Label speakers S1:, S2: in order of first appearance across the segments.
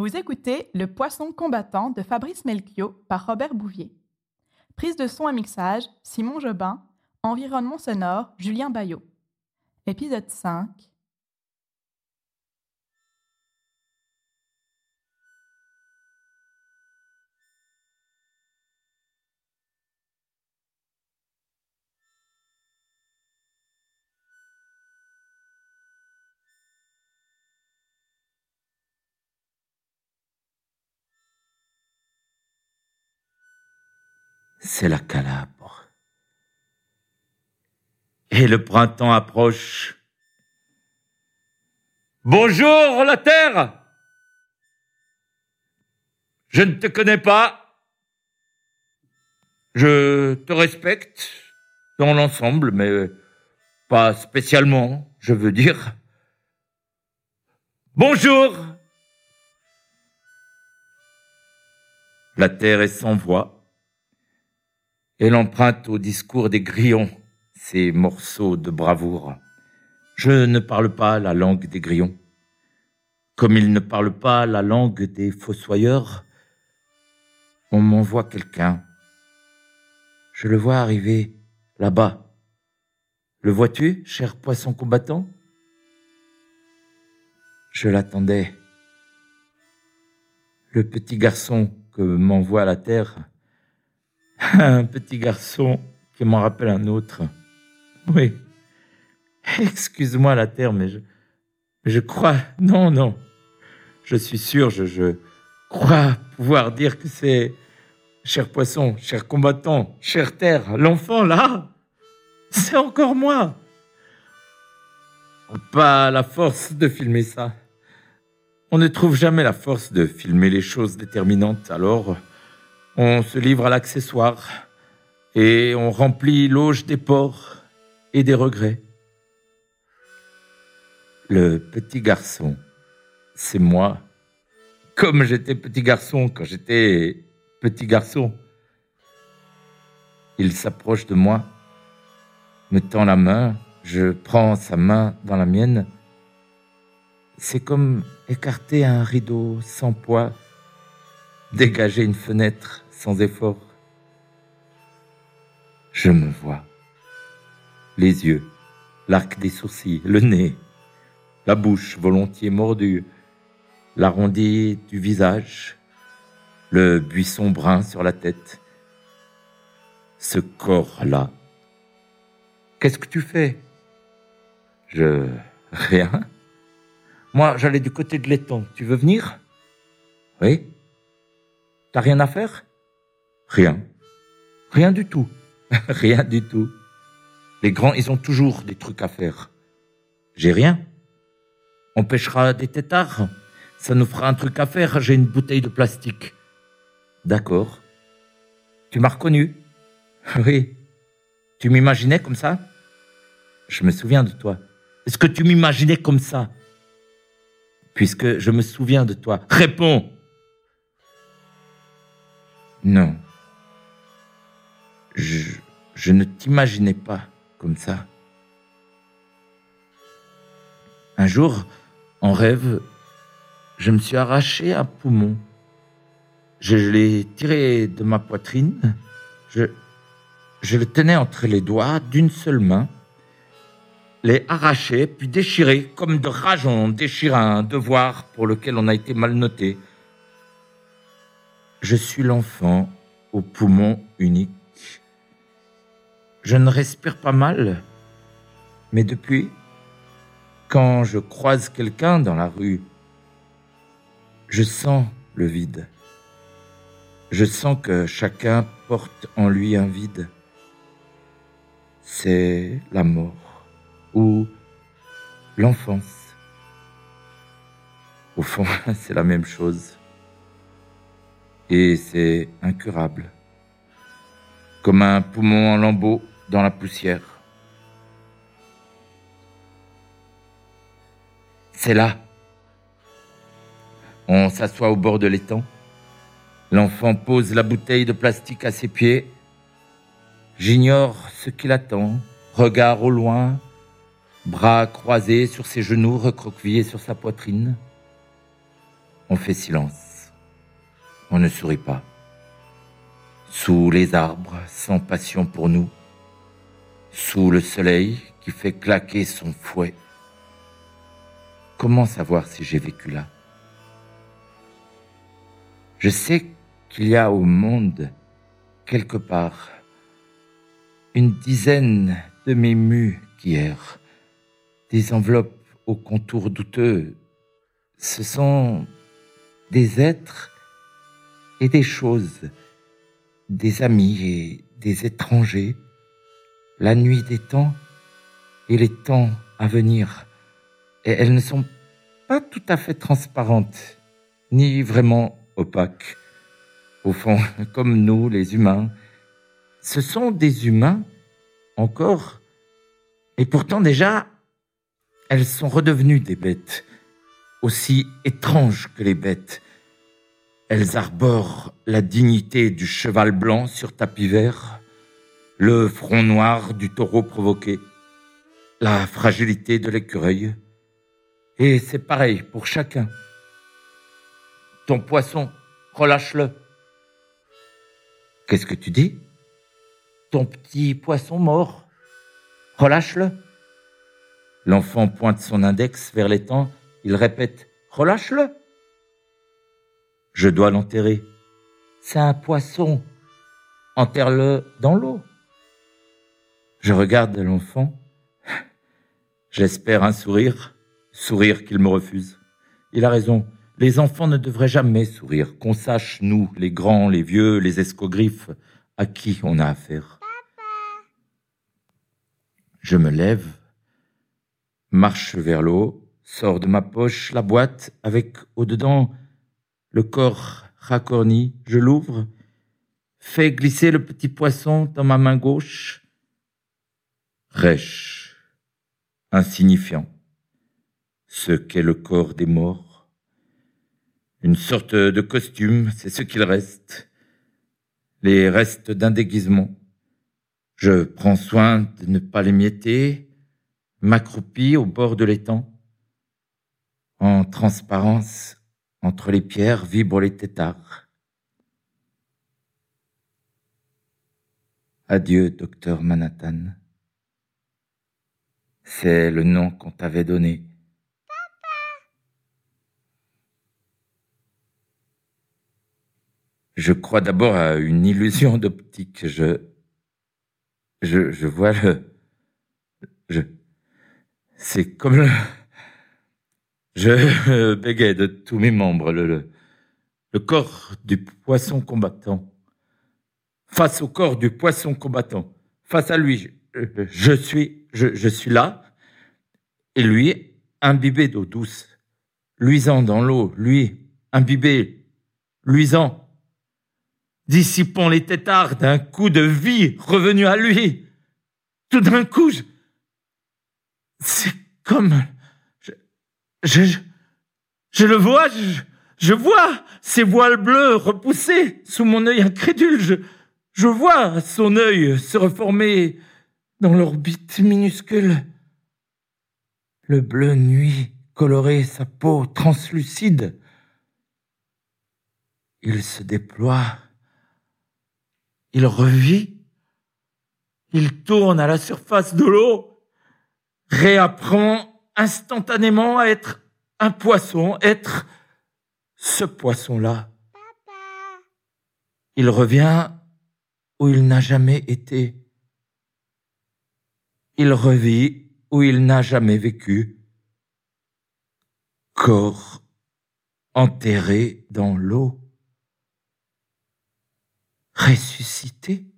S1: Vous écoutez Le Poisson combattant de Fabrice Melchior par Robert Bouvier. Prise de son et mixage, Simon Jobin. Environnement sonore, Julien Bayot. Épisode 5.
S2: C'est la Calabre. Et le printemps approche. Bonjour la Terre Je ne te connais pas. Je te respecte dans l'ensemble, mais pas spécialement, je veux dire. Bonjour La Terre est sans voix. Elle emprunte au discours des grillons ces morceaux de bravoure. Je ne parle pas la langue des grillons. Comme ils ne parlent pas la langue des fossoyeurs, on m'envoie quelqu'un. Je le vois arriver là-bas. Le vois-tu, cher poisson combattant? Je l'attendais. Le petit garçon que m'envoie la terre un petit garçon qui m'en rappelle un autre. Oui. Excuse-moi la terre, mais je, je crois. Non, non. Je suis sûr, je, je crois pouvoir dire que c'est cher poisson, cher combattant, cher terre, l'enfant là, c'est encore moi. Pas la force de filmer ça. On ne trouve jamais la force de filmer les choses déterminantes, alors on se livre à l'accessoire et on remplit l'auge des porcs et des regrets. Le petit garçon, c'est moi, comme j'étais petit garçon quand j'étais petit garçon. Il s'approche de moi, me tend la main, je prends sa main dans la mienne. C'est comme écarter un rideau sans poids dégager une fenêtre sans effort. Je me vois. Les yeux, l'arc des sourcils, le nez, la bouche volontiers mordue, l'arrondi du visage, le buisson brun sur la tête. Ce corps-là. Qu'est-ce que tu fais? Je... Rien. Moi, j'allais du côté de l'étang. Tu veux venir? Oui T'as rien à faire? Rien. Rien du tout. rien du tout. Les grands, ils ont toujours des trucs à faire. J'ai rien. On pêchera des têtards. Ça nous fera un truc à faire. J'ai une bouteille de plastique. D'accord. Tu m'as reconnu? Oui. Tu m'imaginais comme ça? Je me souviens de toi. Est-ce que tu m'imaginais comme ça? Puisque je me souviens de toi. Réponds non. Je, ne t'imaginais pas comme ça. Un jour, en rêve, je me suis arraché un poumon. Je, l'ai tiré de ma poitrine. Je, je le tenais entre les doigts d'une seule main, l'ai arraché, puis déchiré, comme de rage on déchire un devoir pour lequel on a été mal noté. Je suis l'enfant au poumon unique. Je ne respire pas mal, mais depuis, quand je croise quelqu'un dans la rue, je sens le vide. Je sens que chacun porte en lui un vide. C'est la mort ou l'enfance. Au fond, c'est la même chose et c'est incurable, comme un poumon en lambeaux dans la poussière. C'est là. On s'assoit au bord de l'étang. L'enfant pose la bouteille de plastique à ses pieds. J'ignore ce qu'il attend. Regard au loin, bras croisés sur ses genoux, recroquevillés sur sa poitrine. On fait silence. On ne sourit pas. Sous les arbres, sans passion pour nous. Sous le soleil qui fait claquer son fouet. Comment savoir si j'ai vécu là? Je sais qu'il y a au monde, quelque part, une dizaine de mes mus qui errent, des enveloppes aux contours douteux. Ce sont des êtres et des choses, des amis et des étrangers, la nuit des temps et les temps à venir. Et elles ne sont pas tout à fait transparentes, ni vraiment opaques. Au fond, comme nous, les humains, ce sont des humains encore, et pourtant déjà, elles sont redevenues des bêtes, aussi étranges que les bêtes. Elles arborent la dignité du cheval blanc sur tapis vert, le front noir du taureau provoqué, la fragilité de l'écureuil. Et c'est pareil pour chacun. Ton poisson, relâche-le. Qu'est-ce que tu dis? Ton petit poisson mort, relâche-le. L'enfant pointe son index vers l'étang, il répète Relâche-le. Je dois l'enterrer. C'est un poisson. Enterre-le dans l'eau. Je regarde l'enfant. J'espère un sourire, sourire qu'il me refuse. Il a raison. Les enfants ne devraient jamais sourire, qu'on sache, nous, les grands, les vieux, les escogriffes, à qui on a affaire. Je me lève, marche vers l'eau, sors de ma poche la boîte avec au-dedans le corps racorni, je l'ouvre, fais glisser le petit poisson dans ma main gauche, rêche, insignifiant, ce qu'est le corps des morts. Une sorte de costume, c'est ce qu'il reste, les restes d'un déguisement. Je prends soin de ne pas les mietter, m'accroupis au bord de l'étang. En transparence, entre les pierres vibrent les tétards. Adieu, docteur Manhattan. C'est le nom qu'on t'avait donné. Je crois d'abord à une illusion d'optique. Je, je, vois le, je, c'est comme le, je bégaye de tous mes membres, le, corps du poisson combattant. Face au corps du poisson combattant. Face à lui, je suis, je, je suis là. Et lui, imbibé d'eau douce, luisant dans l'eau, lui, imbibé, luisant, dissipant les tétards d'un coup de vie revenu à lui. Tout d'un coup, c'est comme je, je, je le vois, je, je, vois ses voiles bleues repoussées sous mon œil incrédule. Je, je vois son œil se reformer dans l'orbite minuscule. Le bleu nuit colorait sa peau translucide. Il se déploie. Il revit. Il tourne à la surface de l'eau, réapprend instantanément à être un poisson, être ce poisson-là. Il revient où il n'a jamais été. Il revit où il n'a jamais vécu. Corps enterré dans l'eau. Ressuscité.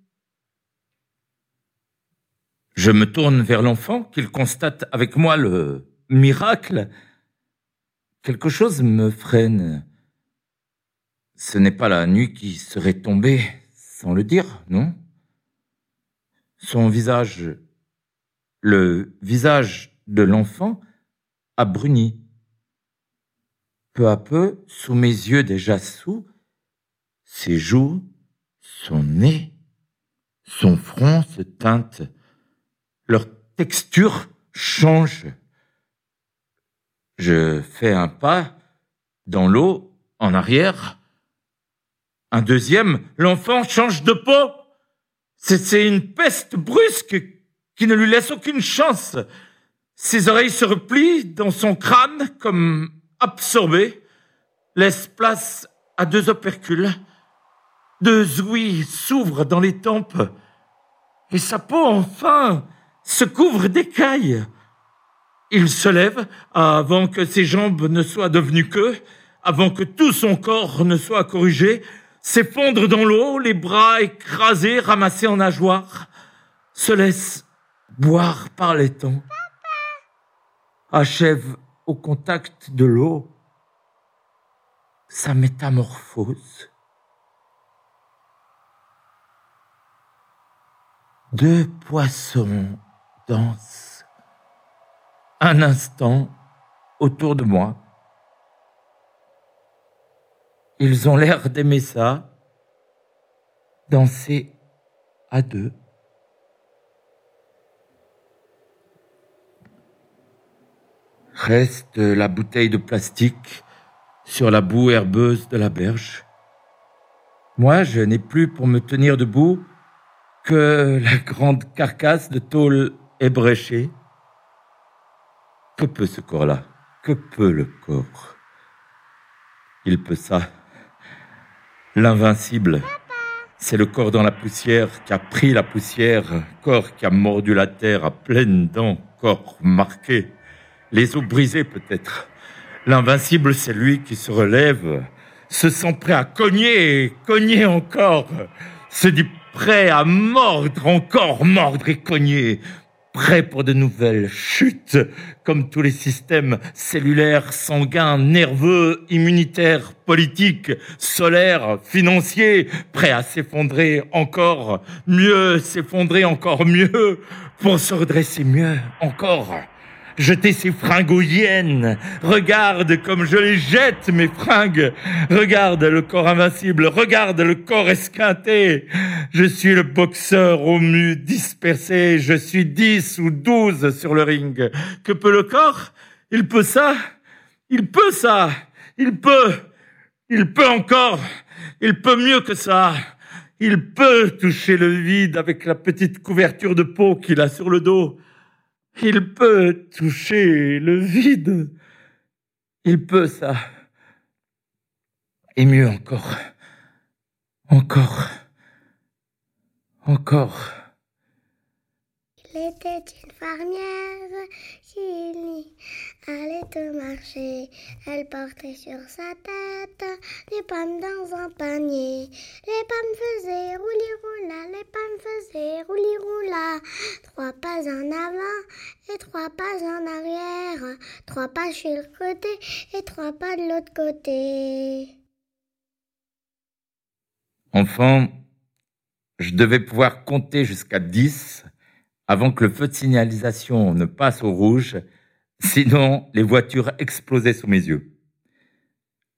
S2: Je me tourne vers l'enfant qu'il constate avec moi le miracle, quelque chose me freine. Ce n'est pas la nuit qui serait tombée sans le dire, non? Son visage, le visage de l'enfant, a bruni. Peu à peu, sous mes yeux déjà sous, ses joues, son nez, son front se teintent, leur texture change. Je fais un pas dans l'eau en arrière. Un deuxième, l'enfant change de peau. C'est une peste brusque qui ne lui laisse aucune chance. Ses oreilles se replient dans son crâne comme absorbées, laisse place à deux opercules. Deux ouïes s'ouvrent dans les tempes et sa peau enfin se couvre d'écailles. Il se lève avant que ses jambes ne soient devenues queue, avant que tout son corps ne soit corrigé, s'effondre dans l'eau, les bras écrasés, ramassés en nageoires, se laisse boire par les temps, achève au contact de l'eau sa métamorphose. Deux poissons dansent un instant autour de moi. Ils ont l'air d'aimer ça, danser à deux. Reste la bouteille de plastique sur la boue herbeuse de la berge. Moi, je n'ai plus pour me tenir debout que la grande carcasse de tôle ébréchée. Que peut ce corps-là? Que peut le corps? Il peut ça? L'invincible. C'est le corps dans la poussière qui a pris la poussière, corps qui a mordu la terre à pleines dents, corps marqué, les os brisés peut-être. L'invincible, c'est lui qui se relève, se sent prêt à cogner cogner encore, se dit prêt à mordre, encore mordre et cogner, prêt pour de nouvelles chutes, comme tous les systèmes cellulaires, sanguins, nerveux, immunitaires, politiques, solaires, financiers, prêts à s'effondrer encore mieux, s'effondrer encore mieux, pour se redresser mieux encore jeter ses fringues aux hyènes. Regarde comme je les jette, mes fringues. Regarde le corps invincible. Regarde le corps esquinté. Je suis le boxeur au mu dispersé. Je suis dix ou douze sur le ring. Que peut le corps? Il peut ça? Il peut ça? Il peut? Il peut encore? Il peut mieux que ça? Il peut toucher le vide avec la petite couverture de peau qu'il a sur le dos. Il peut toucher le vide. Il peut ça. Et mieux encore. Encore. Encore.
S3: Il était une fermière qui allait au marché. Elle portait sur sa tête des pommes dans un panier. Les pommes faisaient roulis roula, les pommes faisaient roulis roula. Trois pas en avant et trois pas en arrière. Trois pas sur le côté et trois pas de l'autre côté.
S2: Enfant, je devais pouvoir compter jusqu'à dix avant que le feu de signalisation ne passe au rouge, sinon les voitures explosaient sous mes yeux.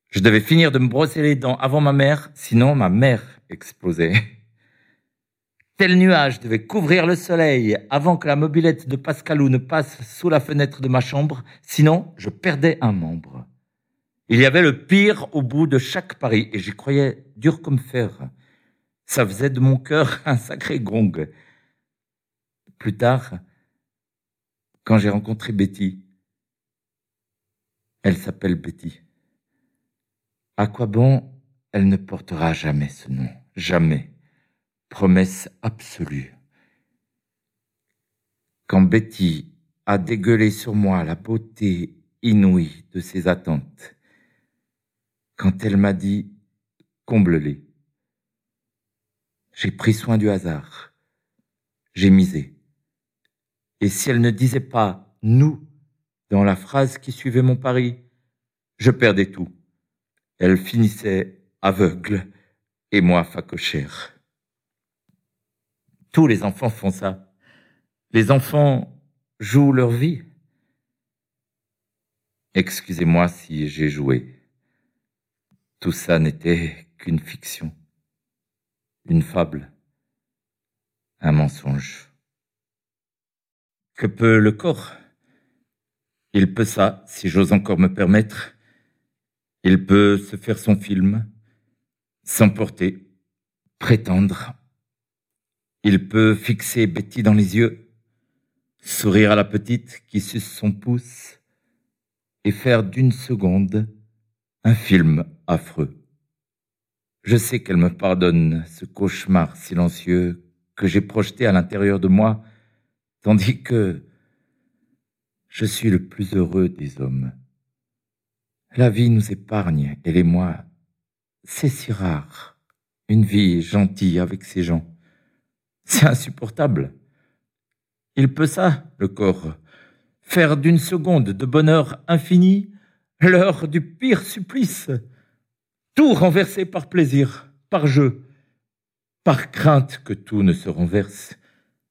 S2: Je devais finir de me brosser les dents avant ma mère, sinon ma mère explosait. Tel nuage devait couvrir le soleil avant que la mobilette de Pascalou ne passe sous la fenêtre de ma chambre, sinon je perdais un membre. Il y avait le pire au bout de chaque pari, et j'y croyais dur comme fer. Ça faisait de mon cœur un sacré gong. Plus tard, quand j'ai rencontré Betty, elle s'appelle Betty. À quoi bon elle ne portera jamais ce nom, jamais. Promesse absolue. Quand Betty a dégueulé sur moi la beauté inouïe de ses attentes, quand elle m'a dit comble-les, j'ai pris soin du hasard, j'ai misé. Et si elle ne disait pas nous dans la phrase qui suivait mon pari, je perdais tout. Elle finissait aveugle et moi facochère. Tous les enfants font ça. Les enfants jouent leur vie. Excusez-moi si j'ai joué. Tout ça n'était qu'une fiction, une fable, un mensonge. Que peut le corps Il peut ça, si j'ose encore me permettre. Il peut se faire son film, s'emporter, prétendre. Il peut fixer Betty dans les yeux, sourire à la petite qui suce son pouce et faire d'une seconde un film affreux. Je sais qu'elle me pardonne ce cauchemar silencieux que j'ai projeté à l'intérieur de moi, tandis que je suis le plus heureux des hommes. La vie nous épargne, elle et moi. C'est si rare. Une vie gentille avec ces gens. C'est insupportable. Il peut ça, le corps. Faire d'une seconde de bonheur infini l'heure du pire supplice. Tout renversé par plaisir, par jeu, par crainte que tout ne se renverse.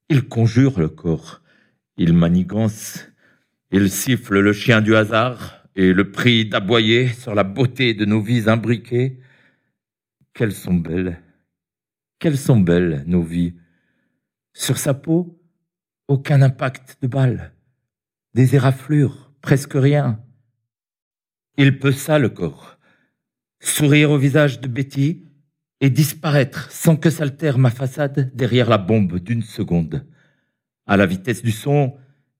S2: Il conjure le corps, il manigance, il siffle le chien du hasard et le prie d'aboyer sur la beauté de nos vies imbriquées. Quelles sont belles, quelles sont belles nos vies. Sur sa peau, aucun impact de balle, des éraflures, presque rien. Il peut ça le corps, sourire au visage de Betty et disparaître sans que s'altère ma façade derrière la bombe d'une seconde. À la vitesse du son,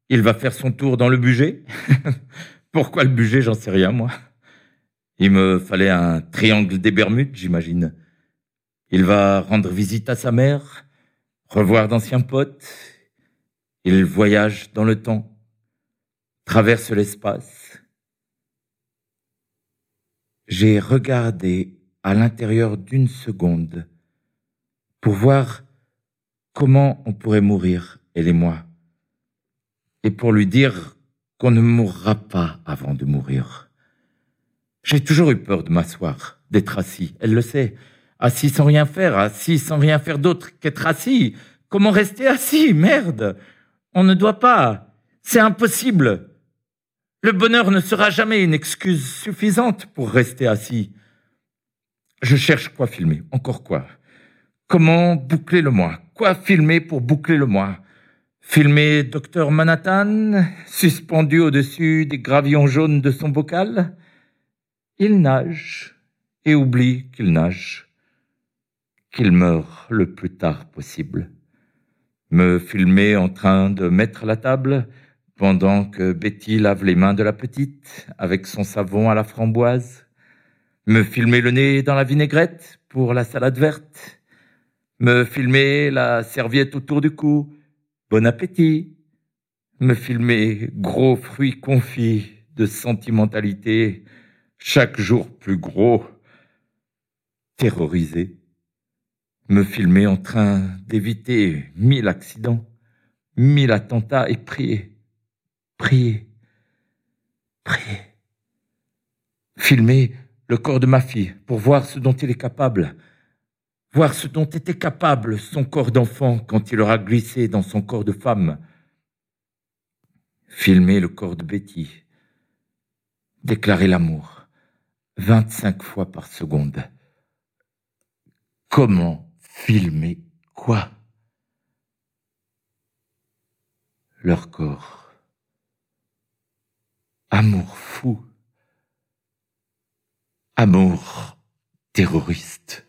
S2: il va faire son tour dans le budget. Pourquoi le budget, j'en sais rien, moi. Il me fallait un triangle des Bermudes, j'imagine. Il va rendre visite à sa mère, revoir d'anciens potes. Il voyage dans le temps, traverse l'espace. J'ai regardé à l'intérieur d'une seconde pour voir comment on pourrait mourir, elle et moi et pour lui dire qu'on ne mourra pas avant de mourir. J'ai toujours eu peur de m'asseoir, d'être assis, elle le sait. Assis sans rien faire, assis sans rien faire d'autre qu'être assis. Comment rester assis Merde? On ne doit pas. C'est impossible. Le bonheur ne sera jamais une excuse suffisante pour rester assis. Je cherche quoi filmer, encore quoi. Comment boucler le mois Quoi filmer pour boucler le mois Filmer Docteur Manhattan, suspendu au-dessus des gravillons jaunes de son bocal. Il nage et oublie qu'il nage, qu'il meurt le plus tard possible. Me filmer en train de mettre la table pendant que Betty lave les mains de la petite avec son savon à la framboise. Me filmer le nez dans la vinaigrette pour la salade verte. Me filmer la serviette autour du cou Bon appétit. Me filmer gros fruits confits de sentimentalité, chaque jour plus gros. Terrorisé. Me filmer en train d'éviter mille accidents, mille attentats et prier, prier, prier. Filmer le corps de ma fille pour voir ce dont il est capable, voir ce dont était capable son corps d'enfant quand il aura glissé dans son corps de femme. Filmer le corps de Betty. Déclarer l'amour. 25 fois par seconde. Comment filmer quoi? Leur corps. Amour fou. Amour terroriste.